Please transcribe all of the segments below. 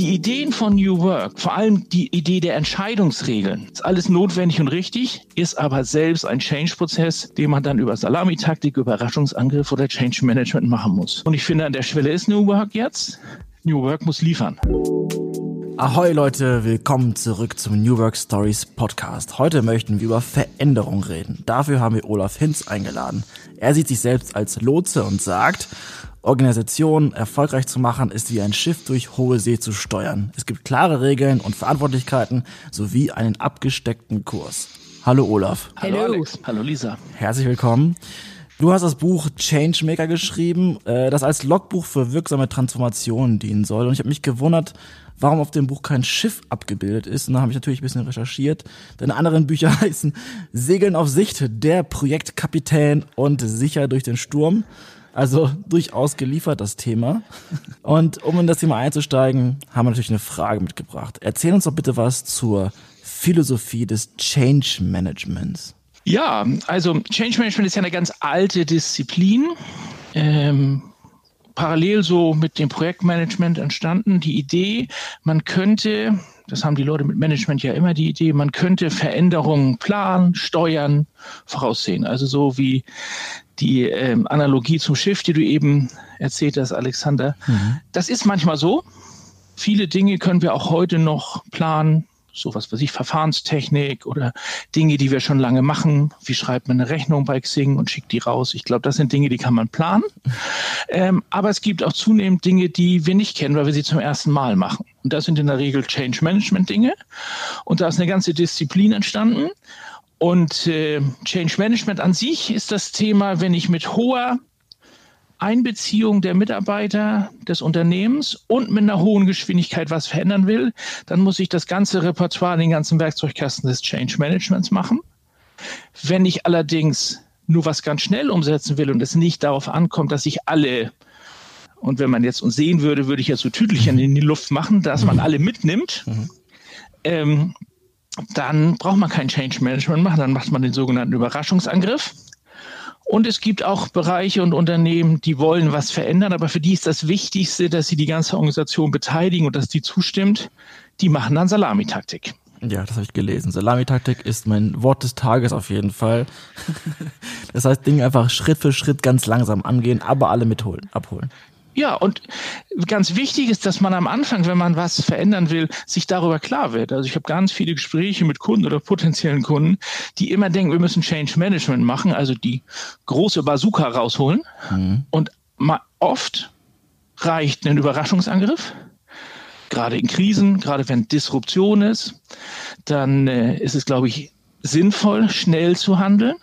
Die Ideen von New Work, vor allem die Idee der Entscheidungsregeln, ist alles notwendig und richtig, ist aber selbst ein Change-Prozess, den man dann über Salamitaktik, Überraschungsangriff oder Change Management machen muss. Und ich finde, an der Schwelle ist New Work jetzt. New Work muss liefern. Ahoi Leute, willkommen zurück zum New Work Stories Podcast. Heute möchten wir über Veränderung reden. Dafür haben wir Olaf Hinz eingeladen. Er sieht sich selbst als Lotse und sagt, Organisationen erfolgreich zu machen, ist wie ein Schiff durch hohe See zu steuern. Es gibt klare Regeln und Verantwortlichkeiten sowie einen abgesteckten Kurs. Hallo Olaf. Hallo. Alex. Hallo Lisa. Herzlich willkommen. Du hast das Buch Changemaker geschrieben, äh, das als Logbuch für wirksame Transformationen dienen soll. Und ich habe mich gewundert, warum auf dem Buch kein Schiff abgebildet ist. Und da habe ich natürlich ein bisschen recherchiert. Deine anderen Bücher heißen Segeln auf Sicht, der Projektkapitän und Sicher durch den Sturm. Also durchaus geliefert das Thema. Und um in das Thema einzusteigen, haben wir natürlich eine Frage mitgebracht. Erzähl uns doch bitte was zur Philosophie des Change Managements. Ja, also Change Management ist ja eine ganz alte Disziplin. Ähm, parallel so mit dem Projektmanagement entstanden. Die Idee, man könnte, das haben die Leute mit Management ja immer die Idee, man könnte Veränderungen planen, steuern, voraussehen. Also so wie die ähm, Analogie zum Schiff, die du eben erzählt hast, Alexander. Mhm. Das ist manchmal so. Viele Dinge können wir auch heute noch planen, so was weiß ich, Verfahrenstechnik oder Dinge, die wir schon lange machen. Wie schreibt man eine Rechnung bei Xing und schickt die raus? Ich glaube, das sind Dinge, die kann man planen. Ähm, aber es gibt auch zunehmend Dinge, die wir nicht kennen, weil wir sie zum ersten Mal machen. Und das sind in der Regel Change Management Dinge. Und da ist eine ganze Disziplin entstanden. Und äh, Change Management an sich ist das Thema, wenn ich mit hoher Einbeziehung der Mitarbeiter des Unternehmens und mit einer hohen Geschwindigkeit was verändern will, dann muss ich das ganze Repertoire, den ganzen Werkzeugkasten des Change Managements machen. Wenn ich allerdings nur was ganz schnell umsetzen will und es nicht darauf ankommt, dass ich alle und wenn man jetzt uns sehen würde, würde ich jetzt so Tütelchen in die Luft machen, dass man alle mitnimmt. Mhm. Ähm, dann braucht man kein Change Management machen, dann macht man den sogenannten Überraschungsangriff. Und es gibt auch Bereiche und Unternehmen, die wollen was verändern, aber für die ist das Wichtigste, dass sie die ganze Organisation beteiligen und dass die zustimmt. Die machen dann Salamitaktik. Ja, das habe ich gelesen. Salamitaktik ist mein Wort des Tages auf jeden Fall. das heißt, Dinge einfach Schritt für Schritt ganz langsam angehen, aber alle mitholen, abholen. Ja, und ganz wichtig ist, dass man am Anfang, wenn man was verändern will, sich darüber klar wird. Also ich habe ganz viele Gespräche mit Kunden oder potenziellen Kunden, die immer denken, wir müssen Change Management machen, also die große Bazooka rausholen. Mhm. Und oft reicht ein Überraschungsangriff. Gerade in Krisen, gerade wenn Disruption ist, dann äh, ist es, glaube ich, sinnvoll, schnell zu handeln.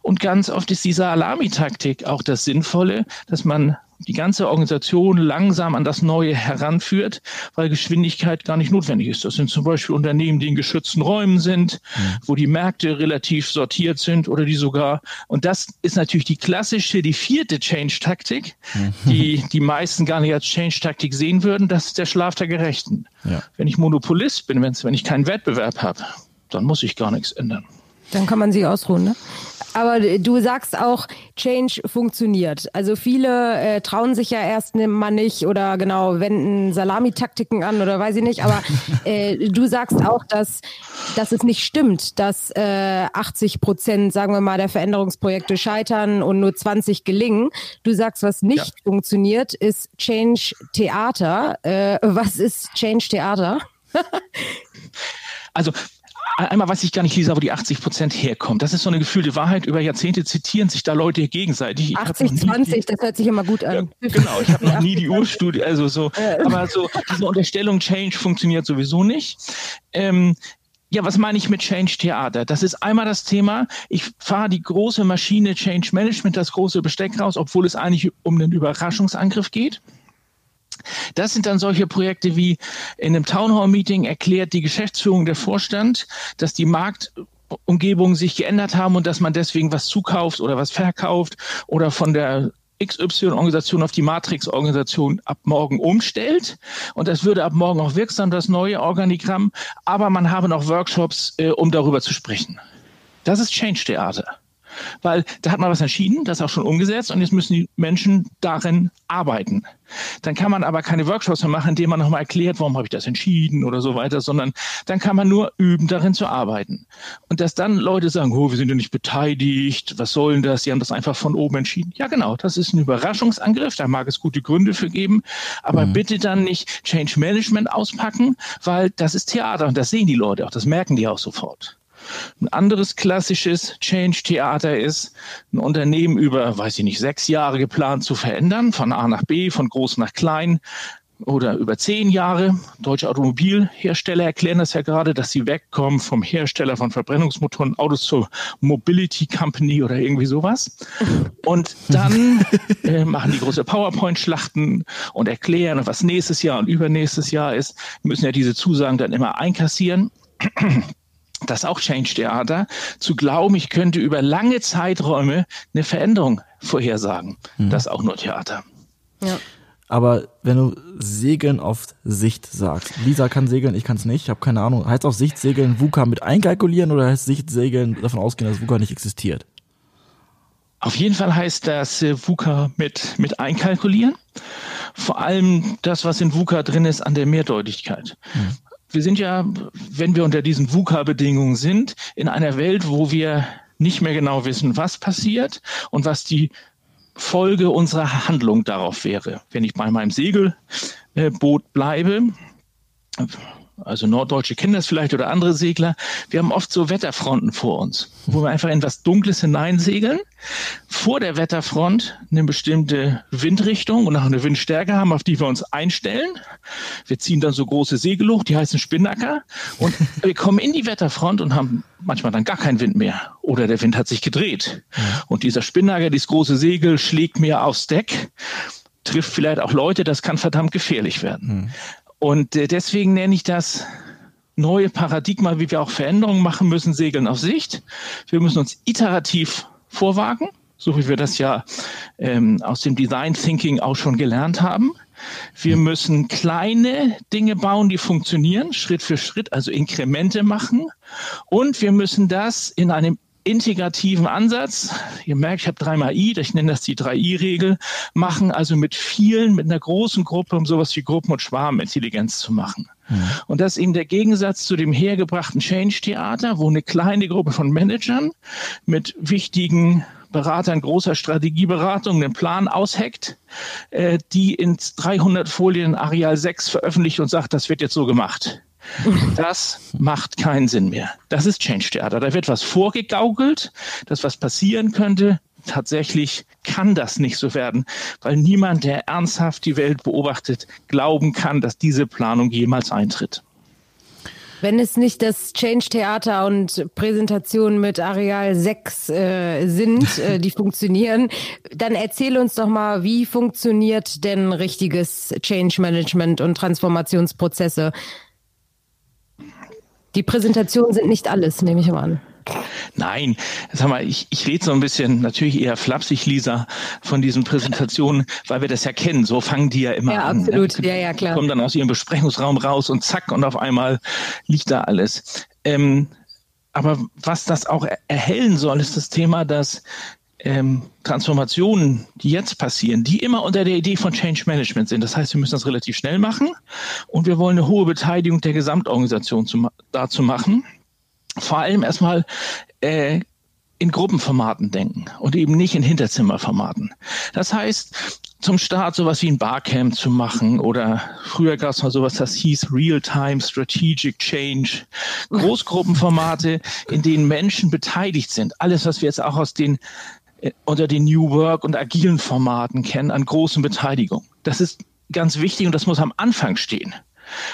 Und ganz oft ist diese Alarmitaktik auch das Sinnvolle, dass man die ganze Organisation langsam an das Neue heranführt, weil Geschwindigkeit gar nicht notwendig ist. Das sind zum Beispiel Unternehmen, die in geschützten Räumen sind, mhm. wo die Märkte relativ sortiert sind oder die sogar, und das ist natürlich die klassische, die vierte Change-Taktik, mhm. die die meisten gar nicht als Change-Taktik sehen würden, das ist der Schlaf der Gerechten. Ja. Wenn ich Monopolist bin, wenn ich keinen Wettbewerb habe, dann muss ich gar nichts ändern. Dann kann man sich ausruhen, ne? Aber du sagst auch, Change funktioniert. Also viele äh, trauen sich ja erst mal nicht oder genau wenden Salamitaktiken an oder weiß ich nicht. Aber äh, du sagst auch, dass, dass es nicht stimmt, dass äh, 80 Prozent, sagen wir mal, der Veränderungsprojekte scheitern und nur 20 gelingen. Du sagst, was nicht ja. funktioniert, ist Change Theater. Äh, was ist Change Theater? also einmal weiß ich gar nicht, Lisa, wo die 80 Prozent herkommt. Das ist so eine gefühlte Wahrheit. Über Jahrzehnte zitieren sich da Leute gegenseitig. 80, 20, das hört sich immer gut an. Ja, genau, ich habe noch nie die Urstudie, also so, aber so diese Unterstellung Change funktioniert sowieso nicht. Ähm, ja, was meine ich mit Change Theater? Das ist einmal das Thema, ich fahre die große Maschine Change Management, das große Besteck raus, obwohl es eigentlich um einen Überraschungsangriff geht. Das sind dann solche Projekte wie in einem Townhall-Meeting erklärt die Geschäftsführung der Vorstand, dass die Marktumgebungen sich geändert haben und dass man deswegen was zukauft oder was verkauft oder von der XY-Organisation auf die Matrix-Organisation ab morgen umstellt. Und das würde ab morgen auch wirksam, das neue Organigramm. Aber man habe noch Workshops, äh, um darüber zu sprechen. Das ist Change-Theater. Weil da hat man was entschieden, das ist auch schon umgesetzt und jetzt müssen die Menschen darin arbeiten. Dann kann man aber keine Workshops mehr machen, indem man nochmal erklärt, warum habe ich das entschieden oder so weiter, sondern dann kann man nur üben, darin zu arbeiten. Und dass dann Leute sagen, oh, wir sind ja nicht beteiligt, was soll denn das? Die haben das einfach von oben entschieden. Ja, genau, das ist ein Überraschungsangriff, da mag es gute Gründe für geben, aber mhm. bitte dann nicht Change Management auspacken, weil das ist Theater und das sehen die Leute auch, das merken die auch sofort. Ein anderes klassisches Change-Theater ist, ein Unternehmen über, weiß ich nicht, sechs Jahre geplant zu verändern, von A nach B, von groß nach klein oder über zehn Jahre. Deutsche Automobilhersteller erklären das ja gerade, dass sie wegkommen vom Hersteller von Verbrennungsmotoren, Autos zur Mobility Company oder irgendwie sowas. Und dann äh, machen die große PowerPoint-Schlachten und erklären, was nächstes Jahr und übernächstes Jahr ist. Wir müssen ja diese Zusagen dann immer einkassieren das auch Change Theater, zu glauben, ich könnte über lange Zeiträume eine Veränderung vorhersagen. Mhm. Das ist auch nur Theater. Ja. Aber wenn du Segeln auf Sicht sagst, Lisa kann segeln, ich kann es nicht, ich habe keine Ahnung. Heißt auf Sicht segeln VUCA mit einkalkulieren oder heißt Sicht segeln davon ausgehen, dass VUCA nicht existiert? Auf jeden Fall heißt das äh, VUCA mit, mit einkalkulieren. Vor allem das, was in VUCA drin ist, an der Mehrdeutigkeit. Mhm wir sind ja, wenn wir unter diesen VUCA-Bedingungen sind, in einer Welt, wo wir nicht mehr genau wissen, was passiert und was die Folge unserer Handlung darauf wäre. Wenn ich bei meinem Segelboot bleibe, also Norddeutsche kennen das vielleicht oder andere Segler, wir haben oft so Wetterfronten vor uns, wo wir einfach in was Dunkles hineinsegeln. Vor der Wetterfront eine bestimmte Windrichtung und auch eine Windstärke haben, auf die wir uns einstellen. Wir ziehen dann so große Segel hoch, die heißen Spinnacker und wir kommen in die Wetterfront und haben manchmal dann gar keinen Wind mehr oder der Wind hat sich gedreht. Und dieser Spinnacker, dieses große Segel schlägt mir aufs Deck trifft vielleicht auch Leute, das kann verdammt gefährlich werden. Hm. Und äh, deswegen nenne ich das neue Paradigma, wie wir auch Veränderungen machen müssen, Segeln auf Sicht. Wir müssen uns iterativ vorwagen, so wie wir das ja ähm, aus dem Design Thinking auch schon gelernt haben. Wir müssen kleine Dinge bauen, die funktionieren, Schritt für Schritt, also Inkremente machen. Und wir müssen das in einem integrativen Ansatz. Ihr merkt, ich habe dreimal I, ich nenne das die 3I-Regel, machen also mit vielen, mit einer großen Gruppe, um sowas wie Gruppen- und Schwarmintelligenz zu machen. Mhm. Und das ist eben der Gegensatz zu dem hergebrachten Change-Theater, wo eine kleine Gruppe von Managern mit wichtigen Beratern großer Strategieberatung den Plan ausheckt, äh, die in 300 Folien Areal 6 veröffentlicht und sagt, das wird jetzt so gemacht. Das macht keinen Sinn mehr. Das ist Change Theater. Da wird was vorgegaukelt, dass was passieren könnte. Tatsächlich kann das nicht so werden, weil niemand, der ernsthaft die Welt beobachtet, glauben kann, dass diese Planung jemals eintritt. Wenn es nicht das Change-Theater und Präsentationen mit Areal 6 äh, sind, äh, die funktionieren, dann erzähl uns doch mal, wie funktioniert denn richtiges Change-Management und Transformationsprozesse? Die Präsentationen sind nicht alles, nehme ich mal an. Nein, sag mal, ich, ich rede so ein bisschen natürlich eher flapsig, Lisa, von diesen Präsentationen, weil wir das ja kennen. So fangen die ja immer ja, an. Ne? Absolut, ne? ja, ja, klar. Kommen dann aus ihrem Besprechungsraum raus und zack, und auf einmal liegt da alles. Ähm, aber was das auch erhellen soll, ist das Thema, dass ähm, Transformationen, die jetzt passieren, die immer unter der Idee von Change Management sind. Das heißt, wir müssen das relativ schnell machen und wir wollen eine hohe Beteiligung der Gesamtorganisation zu, dazu machen. Vor allem erstmal äh, in Gruppenformaten denken und eben nicht in Hinterzimmerformaten. Das heißt, zum Start sowas wie ein Barcamp zu machen oder früher gab es mal sowas, das hieß Real-Time Strategic Change. Großgruppenformate, in denen Menschen beteiligt sind. Alles, was wir jetzt auch aus den unter den New Work und agilen Formaten kennen, an großen Beteiligung. Das ist ganz wichtig und das muss am Anfang stehen.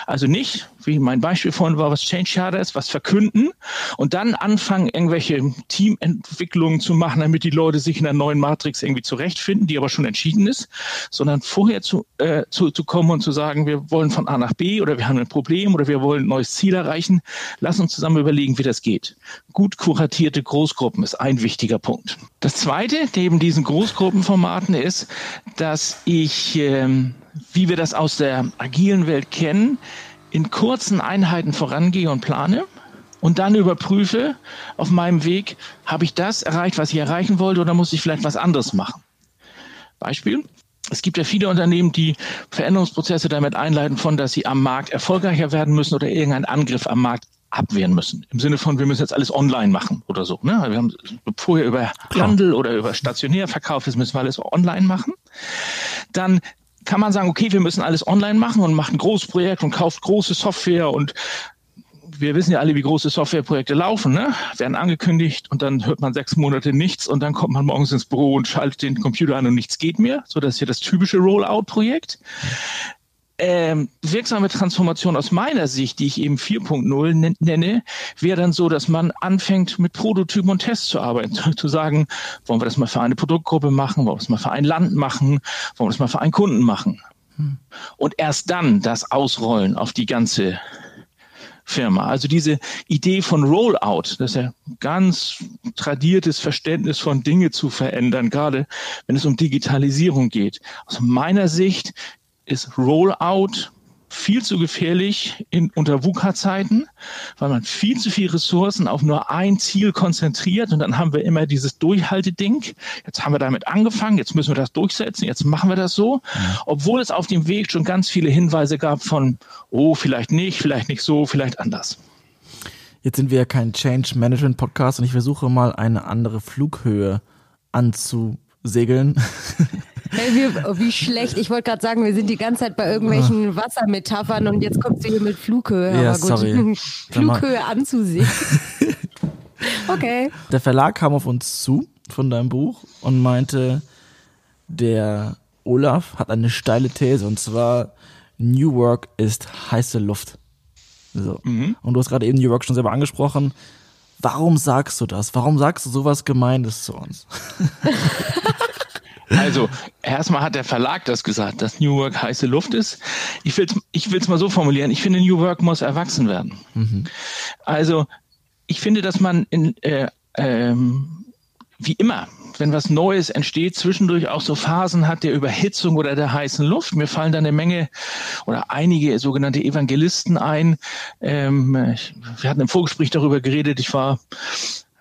Also nicht, wie mein Beispiel vorhin war, was Change Charter ist, was verkünden und dann anfangen, irgendwelche Teamentwicklungen zu machen, damit die Leute sich in der neuen Matrix irgendwie zurechtfinden, die aber schon entschieden ist, sondern vorher zu, äh, zu, zu kommen und zu sagen, wir wollen von A nach B oder wir haben ein Problem oder wir wollen ein neues Ziel erreichen. Lass uns zusammen überlegen, wie das geht. Gut kuratierte Großgruppen ist ein wichtiger Punkt. Das zweite neben diesen Großgruppenformaten ist, dass ich ähm, wie wir das aus der agilen Welt kennen, in kurzen Einheiten vorangehe und plane. und dann überprüfe auf meinem Weg, habe ich das erreicht, was ich erreichen wollte oder muss ich vielleicht was anderes machen? Beispiel. Es gibt ja viele Unternehmen, die Veränderungsprozesse damit einleiten, von dass sie am Markt erfolgreicher werden müssen oder irgendeinen Angriff am Markt abwehren müssen. Im Sinne von, wir müssen jetzt alles online machen oder so. Ne? Wir haben vorher über Handel oder über stationär verkauft, jetzt müssen wir alles online machen. Dann kann man sagen, okay, wir müssen alles online machen und macht ein großes Projekt und kauft große Software und wir wissen ja alle, wie große Softwareprojekte laufen, ne? werden angekündigt und dann hört man sechs Monate nichts und dann kommt man morgens ins Büro und schaltet den Computer an und nichts geht mehr. So, das ist ja das typische Rollout-Projekt. Ähm, wirksame Transformation aus meiner Sicht, die ich eben 4.0 nenne, wäre dann so, dass man anfängt mit Prototypen und Tests zu arbeiten, zu sagen, wollen wir das mal für eine Produktgruppe machen, wollen wir das mal für ein Land machen, wollen wir das mal für einen Kunden machen. Hm. Und erst dann das Ausrollen auf die ganze Firma. Also diese Idee von Rollout, das ist ja ganz tradiertes Verständnis von Dinge zu verändern, gerade wenn es um Digitalisierung geht. Aus meiner Sicht ist Rollout viel zu gefährlich in unter VUCA-Zeiten, weil man viel zu viel Ressourcen auf nur ein Ziel konzentriert und dann haben wir immer dieses Durchhalteding. Jetzt haben wir damit angefangen, jetzt müssen wir das durchsetzen, jetzt machen wir das so, obwohl es auf dem Weg schon ganz viele Hinweise gab von, oh, vielleicht nicht, vielleicht nicht so, vielleicht anders. Jetzt sind wir ja kein Change Management Podcast und ich versuche mal eine andere Flughöhe anzusegeln. Hey, wir, oh, wie schlecht. Ich wollte gerade sagen, wir sind die ganze Zeit bei irgendwelchen Wassermetaphern und jetzt kommst du hier mit Flughöhe. Ja, Aber gut, sorry. Flughöhe anzusehen. okay. Der Verlag kam auf uns zu von deinem Buch und meinte, der Olaf hat eine steile These und zwar New Work ist heiße Luft. So. Mhm. Und du hast gerade eben New Work schon selber angesprochen. Warum sagst du das? Warum sagst du sowas Gemeines zu uns? Also, erstmal hat der Verlag das gesagt, dass New Work heiße Luft ist. Ich will es ich will's mal so formulieren. Ich finde, New Work muss erwachsen werden. Mhm. Also, ich finde, dass man in, äh, ähm, wie immer, wenn was Neues entsteht, zwischendurch auch so Phasen hat der Überhitzung oder der heißen Luft. Mir fallen da eine Menge oder einige sogenannte Evangelisten ein. Ähm, wir hatten im Vorgespräch darüber geredet. Ich war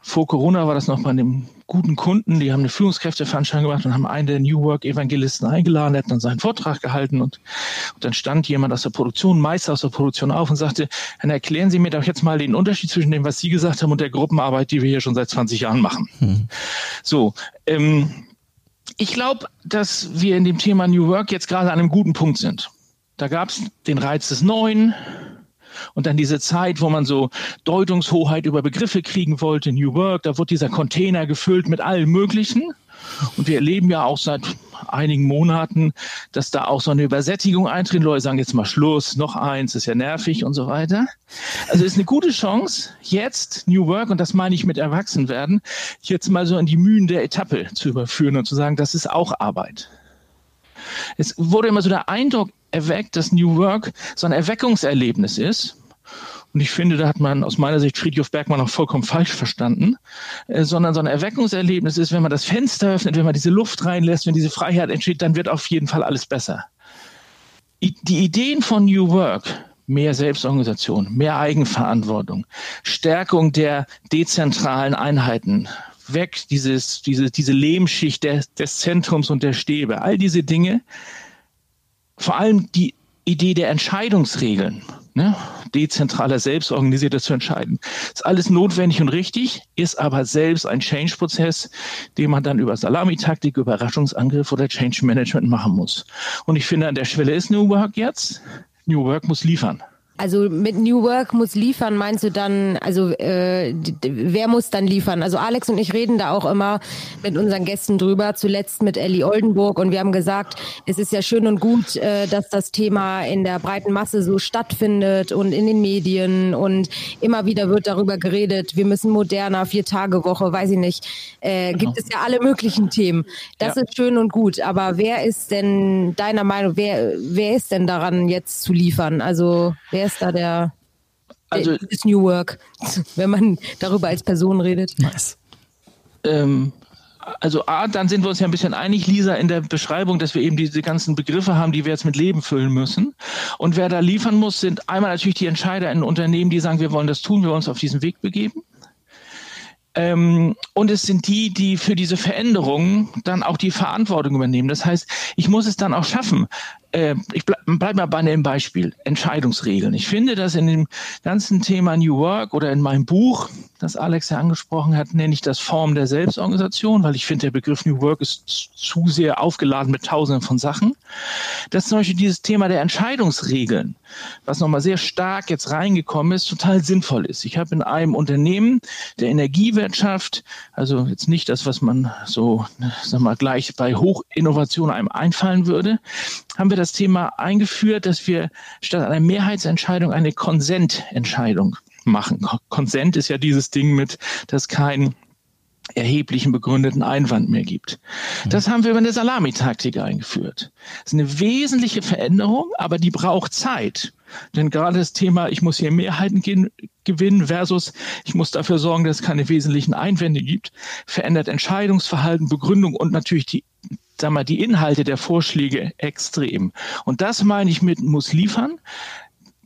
vor Corona war das noch bei einem guten Kunden, die haben eine Führungskräfteveranstaltung gemacht und haben einen der New Work Evangelisten eingeladen, der hat dann seinen Vortrag gehalten und, und dann stand jemand aus der Produktion, Meister aus der Produktion auf und sagte, dann erklären Sie mir doch jetzt mal den Unterschied zwischen dem, was Sie gesagt haben und der Gruppenarbeit, die wir hier schon seit 20 Jahren machen. Hm. So, ähm, ich glaube, dass wir in dem Thema New Work jetzt gerade an einem guten Punkt sind. Da gab es den Reiz des Neuen, und dann diese Zeit, wo man so Deutungshoheit über Begriffe kriegen wollte, New Work, da wird dieser Container gefüllt mit allem Möglichen. Und wir erleben ja auch seit einigen Monaten, dass da auch so eine Übersättigung eintritt. Leute sagen jetzt mal Schluss, noch eins, ist ja nervig und so weiter. Also ist eine gute Chance, jetzt New Work, und das meine ich mit Erwachsenwerden, jetzt mal so in die Mühen der Etappe zu überführen und zu sagen, das ist auch Arbeit. Es wurde immer so der Eindruck erweckt, dass New Work so ein Erweckungserlebnis ist. Und ich finde, da hat man aus meiner Sicht Friedhof Bergmann auch vollkommen falsch verstanden, äh, sondern so ein Erweckungserlebnis ist, wenn man das Fenster öffnet, wenn man diese Luft reinlässt, wenn diese Freiheit entsteht, dann wird auf jeden Fall alles besser. Die Ideen von New Work, mehr Selbstorganisation, mehr Eigenverantwortung, Stärkung der dezentralen Einheiten, weg dieses, diese, diese Lehmschicht des, des Zentrums und der Stäbe, all diese Dinge, vor allem die Idee der Entscheidungsregeln, ne? dezentraler, selbstorganisierter zu entscheiden. Ist alles notwendig und richtig, ist aber selbst ein Change-Prozess, den man dann über Salamitaktik, Überraschungsangriff oder Change Management machen muss. Und ich finde, an der Schwelle ist New Work jetzt. New Work muss liefern. Also mit New Work muss liefern, meinst du dann, also äh, wer muss dann liefern? Also Alex und ich reden da auch immer mit unseren Gästen drüber, zuletzt mit Ellie Oldenburg und wir haben gesagt, es ist ja schön und gut, äh, dass das Thema in der breiten Masse so stattfindet und in den Medien und immer wieder wird darüber geredet, wir müssen moderner, vier Tage Woche, weiß ich nicht, äh, genau. gibt es ja alle möglichen Themen. Das ja. ist schön und gut, aber wer ist denn deiner Meinung, wer, wer ist denn daran jetzt zu liefern? Also wer ist da der, also, der New Work, wenn man darüber als Person redet? Nice. Ähm, also A, dann sind wir uns ja ein bisschen einig, Lisa, in der Beschreibung, dass wir eben diese ganzen Begriffe haben, die wir jetzt mit Leben füllen müssen. Und wer da liefern muss, sind einmal natürlich die Entscheider in Unternehmen, die sagen, wir wollen das tun, wir wollen uns auf diesen Weg begeben. Ähm, und es sind die, die für diese Veränderungen dann auch die Verantwortung übernehmen. Das heißt, ich muss es dann auch schaffen, äh, ich bleib, bleib mal bei einem Beispiel, Entscheidungsregeln. Ich finde, dass in dem ganzen Thema New Work oder in meinem Buch, das Alex ja angesprochen hat, nenne ich das Form der Selbstorganisation, weil ich finde, der Begriff New Work ist zu sehr aufgeladen mit tausenden von Sachen. Dass zum Beispiel dieses Thema der Entscheidungsregeln, was nochmal sehr stark jetzt reingekommen ist, total sinnvoll ist. Ich habe in einem Unternehmen der Energiewirtschaft, also jetzt nicht das, was man so, sag mal, gleich bei Hochinnovation einem einfallen würde, haben wir das Thema eingeführt, dass wir statt einer Mehrheitsentscheidung eine Konsententscheidung machen. Konsent ist ja dieses Ding mit, dass kein erheblichen begründeten Einwand mehr gibt. Das haben wir über eine Salamitaktik eingeführt. Das ist eine wesentliche Veränderung, aber die braucht Zeit. Denn gerade das Thema, ich muss hier Mehrheiten gewinnen versus ich muss dafür sorgen, dass es keine wesentlichen Einwände gibt, verändert Entscheidungsverhalten, Begründung und natürlich die sag mal, die Inhalte der Vorschläge extrem. Und das meine ich mit muss liefern.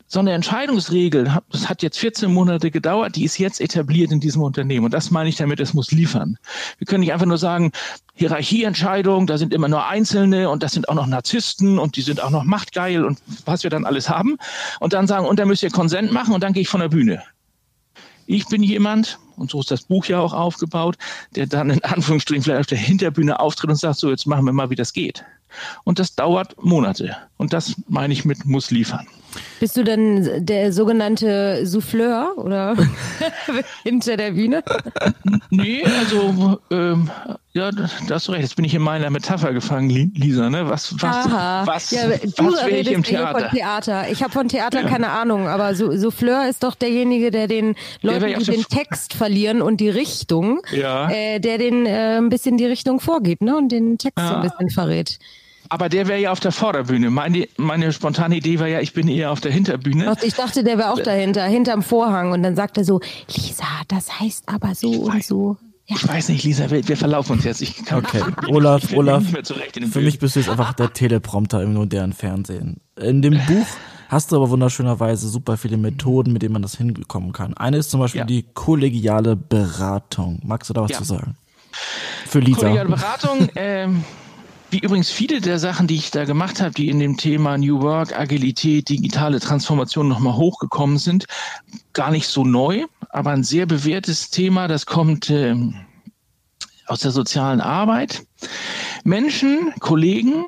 So eine Entscheidungsregel, das hat jetzt 14 Monate gedauert, die ist jetzt etabliert in diesem Unternehmen. Und das meine ich damit, es muss liefern. Wir können nicht einfach nur sagen, Hierarchieentscheidung, da sind immer nur Einzelne und das sind auch noch Narzissten und die sind auch noch machtgeil und was wir dann alles haben. Und dann sagen, und dann müsst ihr Konsent machen und dann gehe ich von der Bühne. Ich bin jemand, und so ist das Buch ja auch aufgebaut, der dann in Anführungsstrichen vielleicht auf der Hinterbühne auftritt und sagt, so, jetzt machen wir mal, wie das geht. Und das dauert Monate. Und das meine ich mit muss liefern. Bist du denn der sogenannte Souffleur oder hinter der Bühne? Nee, also ähm, ja, da hast du recht. Jetzt bin ich in meiner Metapher gefangen, Lisa. Ne? Was, was, Aha. was, ja, was will ich im Theater? Von Theater. Ich habe von Theater ja. keine Ahnung, aber Souffleur ist doch derjenige, der den Leuten, der die den Text verlieren und die Richtung, ja. äh, der den äh, ein bisschen die Richtung vorgibt ne? und den Text so ein bisschen verrät. Aber der wäre ja auf der Vorderbühne. Meine, meine spontane Idee war ja, ich bin eher auf der Hinterbühne. Ach, ich dachte, der wäre auch dahinter, hinterm Vorhang. Und dann sagt er so, Lisa, das heißt aber so ich und weiß, so. Ja. Ich weiß nicht, Lisa, wir, wir verlaufen uns jetzt. Ich kann, okay, Olaf, ich Olaf, für mich bist du jetzt einfach der Teleprompter im modernen Fernsehen. In dem Buch hast du aber wunderschönerweise super viele Methoden, mit denen man das hinbekommen kann. Eine ist zum Beispiel ja. die kollegiale Beratung. Magst du da was ja. zu sagen? Für Lisa. Kollegiale Beratung, ähm, wie übrigens viele der Sachen, die ich da gemacht habe, die in dem Thema New Work, Agilität, digitale Transformation nochmal hochgekommen sind, gar nicht so neu, aber ein sehr bewährtes Thema, das kommt äh, aus der sozialen Arbeit. Menschen, Kollegen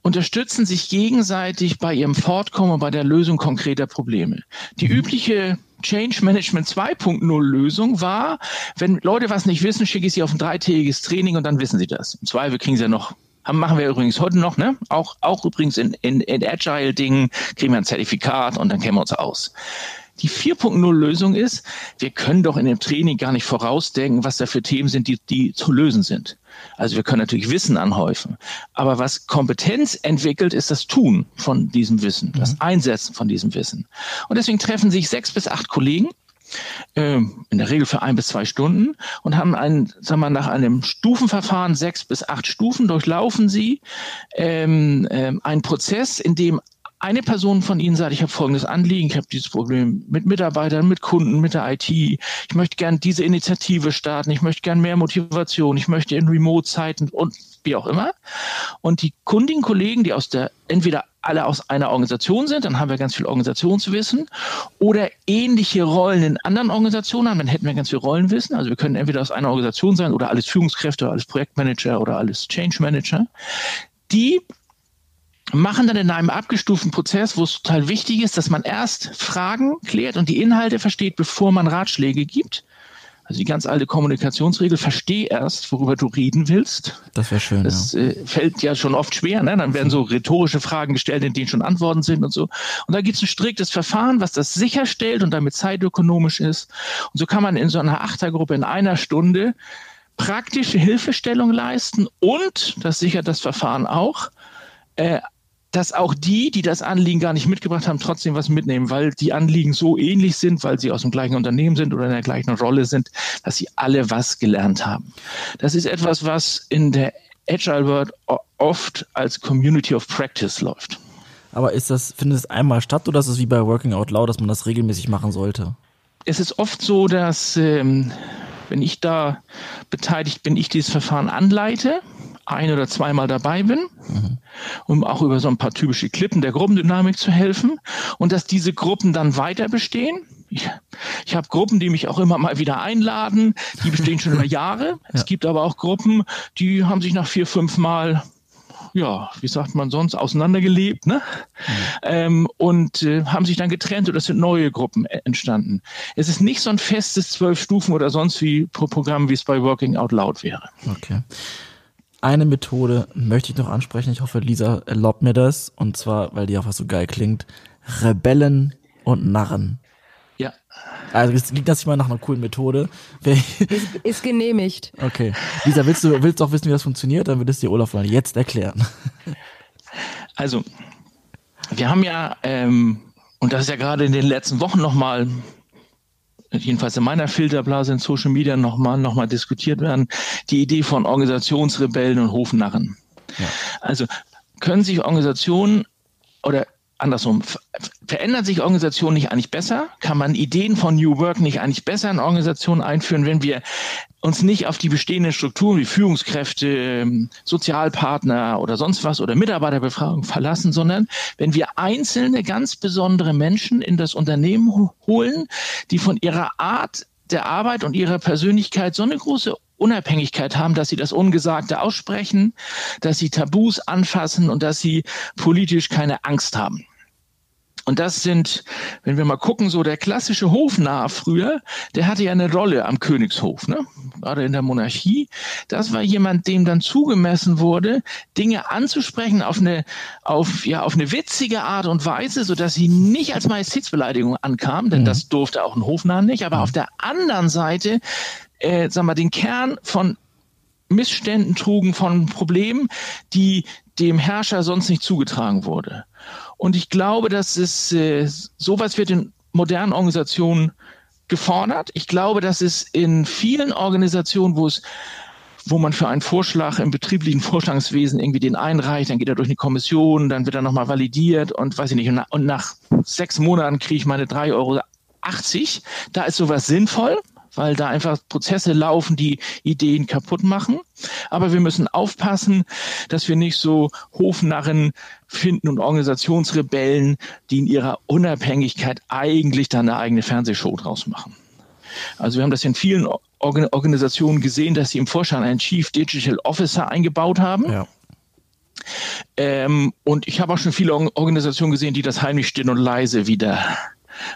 unterstützen sich gegenseitig bei ihrem Fortkommen und bei der Lösung konkreter Probleme. Die übliche Change Management 2.0 Lösung war, wenn Leute was nicht wissen, schicke ich sie auf ein dreitägiges Training und dann wissen sie das. Im Zweifel kriegen sie ja noch machen wir übrigens heute noch, ne? Auch, auch übrigens in, in, in Agile-Dingen kriegen wir ein Zertifikat und dann kennen wir uns aus. Die 4.0-Lösung ist, wir können doch in dem Training gar nicht vorausdenken, was da für Themen sind, die, die zu lösen sind. Also wir können natürlich Wissen anhäufen. Aber was Kompetenz entwickelt, ist das Tun von diesem Wissen, das mhm. Einsetzen von diesem Wissen. Und deswegen treffen sich sechs bis acht Kollegen in der Regel für ein bis zwei Stunden und haben einen, sagen wir, nach einem Stufenverfahren sechs bis acht Stufen durchlaufen sie ähm, ähm, einen Prozess, in dem eine Person von Ihnen sagt, ich habe folgendes Anliegen, ich habe dieses Problem mit Mitarbeitern, mit Kunden, mit der IT. Ich möchte gern diese Initiative starten, ich möchte gern mehr Motivation, ich möchte in Remote-Zeiten und wie auch immer. Und die kundigen Kollegen, die aus der entweder alle aus einer Organisation sind, dann haben wir ganz viel Organisationswissen oder ähnliche Rollen in anderen Organisationen haben, dann hätten wir ganz viel Rollenwissen. Also wir können entweder aus einer Organisation sein oder alles Führungskräfte oder alles Projektmanager oder alles Change Manager. Die machen dann in einem abgestuften Prozess, wo es total wichtig ist, dass man erst Fragen klärt und die Inhalte versteht, bevor man Ratschläge gibt. Also die ganz alte Kommunikationsregel, versteh erst, worüber du reden willst. Das wäre schön. Das ja. äh, fällt ja schon oft schwer. Ne? Dann werden so rhetorische Fragen gestellt, in denen schon Antworten sind und so. Und da gibt es ein striktes Verfahren, was das sicherstellt und damit zeitökonomisch ist. Und so kann man in so einer Achtergruppe in einer Stunde praktische Hilfestellung leisten und, das sichert das Verfahren auch, äh, dass auch die, die das Anliegen gar nicht mitgebracht haben, trotzdem was mitnehmen, weil die Anliegen so ähnlich sind, weil sie aus dem gleichen Unternehmen sind oder in der gleichen Rolle sind, dass sie alle was gelernt haben. Das ist etwas, was in der Agile World oft als Community of Practice läuft. Aber ist das, findet es einmal statt oder ist es wie bei Working Out Loud, dass man das regelmäßig machen sollte? Es ist oft so, dass ähm, wenn ich da beteiligt bin, ich dieses Verfahren anleite, ein oder zweimal dabei bin, mhm. um auch über so ein paar typische Klippen der Gruppendynamik zu helfen und dass diese Gruppen dann weiter bestehen. Ich, ich habe Gruppen, die mich auch immer mal wieder einladen, die bestehen schon über Jahre. Ja. Es gibt aber auch Gruppen, die haben sich nach vier, fünf Mal ja, wie sagt man sonst, auseinandergelebt, ne? Mhm. Ähm, und äh, haben sich dann getrennt oder es sind neue Gruppen äh, entstanden. Es ist nicht so ein festes zwölf Stufen oder sonst wie pro Programm, wie es bei Working Out Loud wäre. Okay. Eine Methode möchte ich noch ansprechen. Ich hoffe, Lisa erlaubt mir das. Und zwar, weil die auch was so geil klingt. Rebellen und Narren. Ja. Also es klingt das mal nach einer coolen Methode. Ist, ist, genehmigt. Okay. Lisa, willst du willst auch wissen, wie das funktioniert? Dann wird es dir Olaf mal jetzt erklären. Also, wir haben ja, ähm, und das ist ja gerade in den letzten Wochen nochmal, jedenfalls in meiner Filterblase in Social Media nochmal noch mal diskutiert werden, die Idee von Organisationsrebellen und Hofnarren. Ja. Also können sich Organisationen oder andersrum, verändern sich Organisationen nicht eigentlich besser? Kann man Ideen von New Work nicht eigentlich besser in Organisationen einführen, wenn wir uns nicht auf die bestehenden Strukturen wie Führungskräfte, ähm, Sozialpartner oder sonst was oder Mitarbeiterbefragung verlassen, sondern wenn wir einzelne ganz besondere Menschen in das Unternehmen holen, die von ihrer Art der Arbeit und ihrer Persönlichkeit so eine große Unabhängigkeit haben, dass sie das Ungesagte aussprechen, dass sie Tabus anfassen und dass sie politisch keine Angst haben. Und das sind, wenn wir mal gucken, so der klassische Hofnarr früher, der hatte ja eine Rolle am Königshof, ne? gerade in der Monarchie. Das war jemand, dem dann zugemessen wurde, Dinge anzusprechen auf eine, auf, ja, auf eine witzige Art und Weise, so dass sie nicht als Majestätsbeleidigung ankamen, denn mhm. das durfte auch ein Hofnarr nicht. Aber mhm. auf der anderen Seite äh, sag mal, den Kern von Missständen trugen, von Problemen, die dem Herrscher sonst nicht zugetragen wurde. Und ich glaube, dass es äh, sowas wird in modernen Organisationen gefordert. Ich glaube, dass es in vielen Organisationen, wo es wo man für einen Vorschlag im betrieblichen Vorschlagswesen irgendwie den einreicht, dann geht er durch eine Kommission, dann wird er nochmal validiert und weiß ich nicht, und nach, sechs Monaten kriege ich meine 3,80 Euro. Da ist sowas sinnvoll weil da einfach Prozesse laufen, die Ideen kaputt machen. Aber wir müssen aufpassen, dass wir nicht so Hofnarren finden und Organisationsrebellen, die in ihrer Unabhängigkeit eigentlich da eine eigene Fernsehshow draus machen. Also wir haben das in vielen Organisationen gesehen, dass sie im Vorstand einen Chief Digital Officer eingebaut haben. Ja. Ähm, und ich habe auch schon viele Organisationen gesehen, die das heimlich still und leise wieder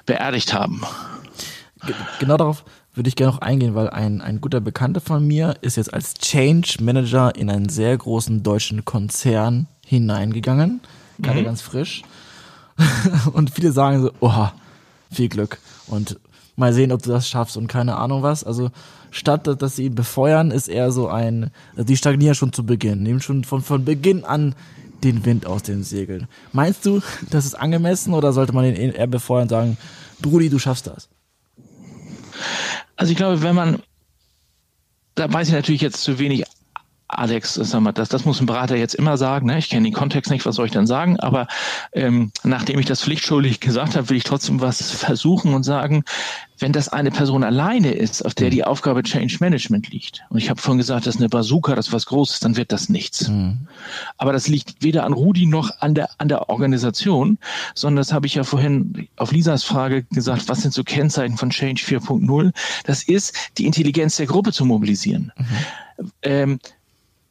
beerdigt haben. Genau darauf würde ich gerne noch eingehen, weil ein, ein guter Bekannter von mir ist jetzt als Change Manager in einen sehr großen deutschen Konzern hineingegangen, gerade mhm. ganz frisch. und viele sagen so, oha, viel Glück und mal sehen, ob du das schaffst und keine Ahnung was. Also statt dass sie ihn befeuern, ist eher so ein, also die stagnieren schon zu Beginn, nehmen schon von, von Beginn an den Wind aus den Segeln. Meinst du, das ist angemessen oder sollte man ihn eher befeuern und sagen, Brudi, du schaffst das? Also ich glaube, wenn man, da weiß ich natürlich jetzt zu wenig Alex, sag mal, das, das muss ein Berater jetzt immer sagen. Ne? Ich kenne den Kontext nicht, was soll ich dann sagen? Aber ähm, nachdem ich das pflichtschuldig gesagt habe, will ich trotzdem was versuchen und sagen, wenn das eine Person alleine ist, auf der mhm. die Aufgabe Change Management liegt, und ich habe vorhin gesagt, das ist eine Bazooka, das ist was Großes, dann wird das nichts. Mhm. Aber das liegt weder an Rudi noch an der, an der Organisation, sondern das habe ich ja vorhin auf Lisas Frage gesagt, was sind so Kennzeichen von Change 4.0? Das ist, die Intelligenz der Gruppe zu mobilisieren. Mhm. Ähm,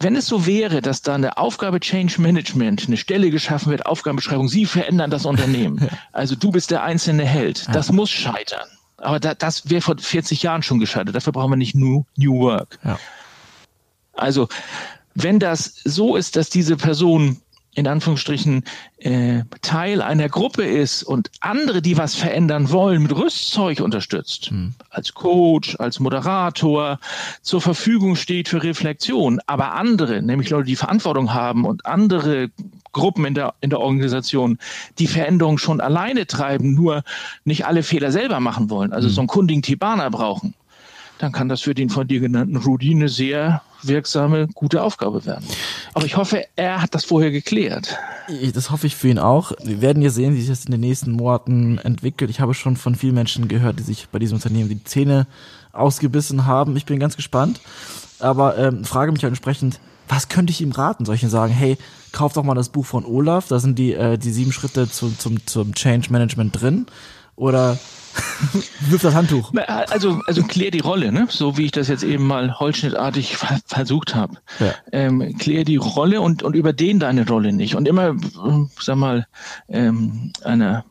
wenn es so wäre, dass da eine Aufgabe Change Management, eine Stelle geschaffen wird, Aufgabenbeschreibung, Sie verändern das Unternehmen. Also du bist der einzelne Held. Das muss scheitern. Aber da, das wäre vor 40 Jahren schon gescheitert. Dafür brauchen wir nicht New, New Work. Ja. Also wenn das so ist, dass diese Person in Anführungsstrichen äh, Teil einer Gruppe ist und andere, die was verändern wollen, mit Rüstzeug unterstützt, mhm. als Coach, als Moderator zur Verfügung steht für Reflexion, aber andere, nämlich Leute, die Verantwortung haben und andere Gruppen in der, in der Organisation, die Veränderung schon alleine treiben, nur nicht alle Fehler selber machen wollen, also so einen kundigen Tibaner brauchen, dann kann das für den von dir genannten Rudi eine sehr wirksame, gute Aufgabe werden. Aber ich hoffe, er hat das vorher geklärt. Das hoffe ich für ihn auch. Wir werden ja sehen, wie sich das in den nächsten Monaten entwickelt. Ich habe schon von vielen Menschen gehört, die sich bei diesem Unternehmen die Zähne ausgebissen haben. Ich bin ganz gespannt. Aber ähm, frage mich halt entsprechend, was könnte ich ihm raten? Soll ich ihm sagen, hey, kauf doch mal das Buch von Olaf, da sind die, äh, die sieben Schritte zu, zum, zum Change Management drin? Oder wirf das Handtuch? Also, also klär die Rolle, ne? so wie ich das jetzt eben mal holzschnittartig versucht habe. Ja. Ähm, klär die Rolle und, und überdehn deine Rolle nicht. Und immer, sag mal, ähm, eine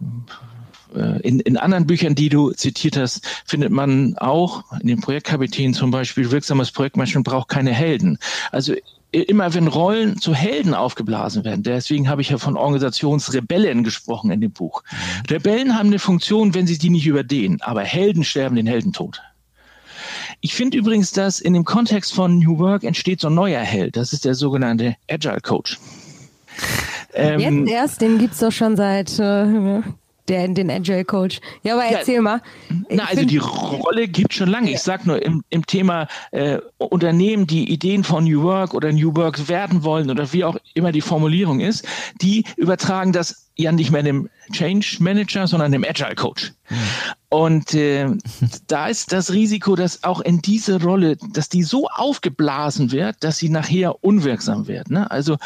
äh, in, in anderen Büchern, die du zitiert hast, findet man auch in den Projektkapitänen zum Beispiel, wirksames Projektmanagement braucht keine Helden. Also immer wenn Rollen zu Helden aufgeblasen werden, deswegen habe ich ja von Organisationsrebellen gesprochen in dem Buch. Mhm. Rebellen haben eine Funktion, wenn sie die nicht überdehnen, aber Helden sterben den Heldentod. Ich finde übrigens, dass in dem Kontext von New Work entsteht so ein neuer Held. Das ist der sogenannte Agile Coach. Ähm, Jetzt erst, den gibt's doch schon seit äh, der, den Agile Coach. Ja, aber erzähl ja, mal. na, also die Rolle gibt schon lange. Ich sag nur im, im Thema äh, Unternehmen, die Ideen von New Work oder New Work werden wollen oder wie auch immer die Formulierung ist, die übertragen das ja nicht mehr dem Change Manager, sondern dem Agile Coach. Mhm. Und äh, da ist das Risiko, dass auch in diese Rolle, dass die so aufgeblasen wird, dass sie nachher unwirksam wird. Ne? Also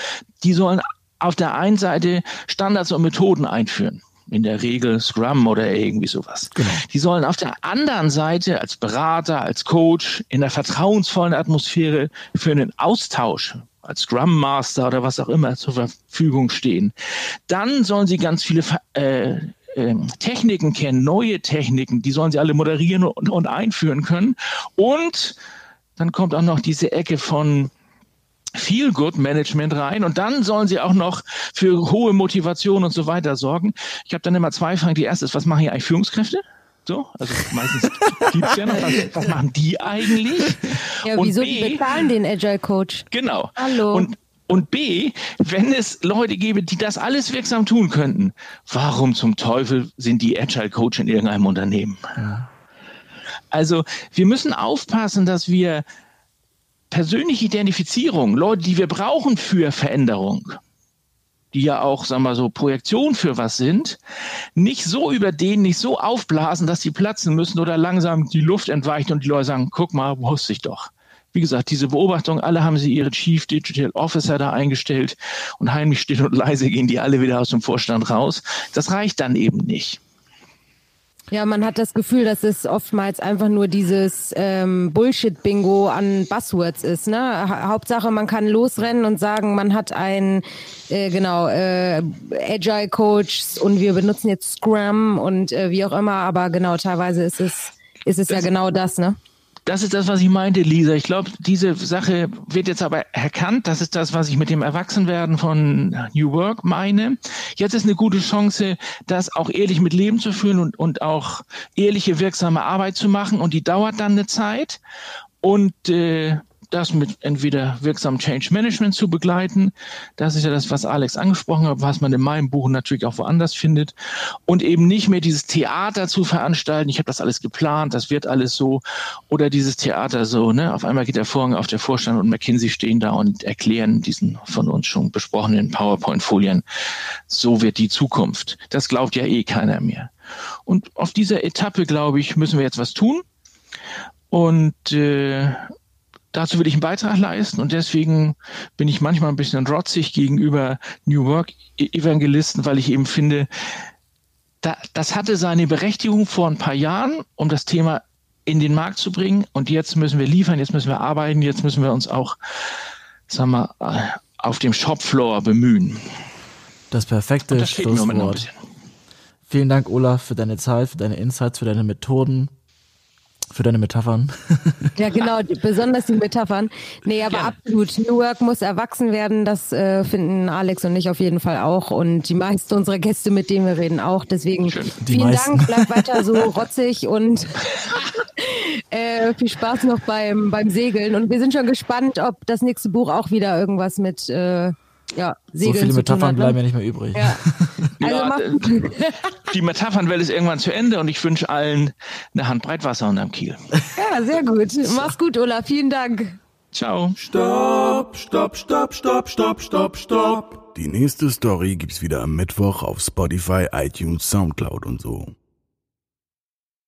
die sollen auf der einen Seite Standards und Methoden einführen in der Regel Scrum oder irgendwie sowas. Genau. Die sollen auf der anderen Seite als Berater, als Coach in der vertrauensvollen Atmosphäre für einen Austausch als Scrum Master oder was auch immer zur Verfügung stehen. Dann sollen sie ganz viele äh, äh, Techniken kennen, neue Techniken, die sollen sie alle moderieren und, und einführen können. Und dann kommt auch noch diese Ecke von Feel-Good-Management rein und dann sollen sie auch noch für hohe Motivation und so weiter sorgen. Ich habe dann immer zwei Fragen. Die erste ist, was machen hier eigentlich Führungskräfte? So, also meistens gibt's ja noch, was, was machen die eigentlich? Ja, und wieso B, die bezahlen den Agile Coach? Genau. Hallo. Und und B, wenn es Leute gäbe, die das alles wirksam tun könnten, warum zum Teufel sind die Agile Coach in irgendeinem Unternehmen? Ja. Also wir müssen aufpassen, dass wir persönliche Identifizierung, Leute, die wir brauchen für Veränderung, die ja auch, sagen wir so, Projektion für was sind, nicht so über den, nicht so aufblasen, dass sie platzen müssen oder langsam die Luft entweicht und die Leute sagen, guck mal, wusste ich doch. Wie gesagt, diese Beobachtung, alle haben sie ihre Chief Digital Officer da eingestellt und heimlich still und leise gehen die alle wieder aus dem Vorstand raus. Das reicht dann eben nicht. Ja, man hat das Gefühl, dass es oftmals einfach nur dieses ähm, Bullshit-Bingo an Buzzwords ist. Ne? Ha Hauptsache, man kann losrennen und sagen, man hat ein äh, genau äh, Agile Coach und wir benutzen jetzt Scrum und äh, wie auch immer. Aber genau, teilweise ist es ist es das, ja genau das, ne? Das ist das, was ich meinte, Lisa. Ich glaube, diese Sache wird jetzt aber erkannt. Das ist das, was ich mit dem Erwachsenwerden von New Work meine. Jetzt ist eine gute Chance, das auch ehrlich mit Leben zu führen und, und auch ehrliche, wirksame Arbeit zu machen. Und die dauert dann eine Zeit. Und äh, das mit entweder wirksamem Change Management zu begleiten. Das ist ja das, was Alex angesprochen hat, was man in meinem Buch natürlich auch woanders findet. Und eben nicht mehr dieses Theater zu veranstalten. Ich habe das alles geplant, das wird alles so. Oder dieses Theater so, ne? Auf einmal geht der Vorhang auf der Vorstand und McKinsey stehen da und erklären diesen von uns schon besprochenen PowerPoint-Folien. So wird die Zukunft. Das glaubt ja eh keiner mehr. Und auf dieser Etappe, glaube ich, müssen wir jetzt was tun. Und äh, dazu will ich einen Beitrag leisten und deswegen bin ich manchmal ein bisschen rotzig gegenüber New Work Evangelisten, weil ich eben finde, da, das hatte seine Berechtigung vor ein paar Jahren, um das Thema in den Markt zu bringen und jetzt müssen wir liefern, jetzt müssen wir arbeiten, jetzt müssen wir uns auch, sagen wir, auf dem Shopfloor bemühen. Das perfekte das Schlusswort. Vielen Dank, Olaf, für deine Zeit, für deine Insights, für deine Methoden für deine Metaphern. Ja, genau, besonders die Metaphern. Nee, aber ja. absolut. New Work muss erwachsen werden. Das äh, finden Alex und ich auf jeden Fall auch. Und die meisten unserer Gäste, mit denen wir reden, auch. Deswegen vielen meisten. Dank. Bleib weiter so rotzig und äh, viel Spaß noch beim, beim Segeln. Und wir sind schon gespannt, ob das nächste Buch auch wieder irgendwas mit äh, Ja, so viele Metaphern hat, bleiben ja nicht mehr übrig. Ja. Also ja, die Metaphernwelt ist irgendwann zu Ende und ich wünsche allen eine Handbreit Wasser unterm Kiel. Ja, sehr gut. Mach's gut, Ola. Vielen Dank. Ciao. Stopp, stopp, stopp, stopp, stopp, stopp, stopp. Die nächste Story gibt's wieder am Mittwoch auf Spotify, iTunes, Soundcloud und so.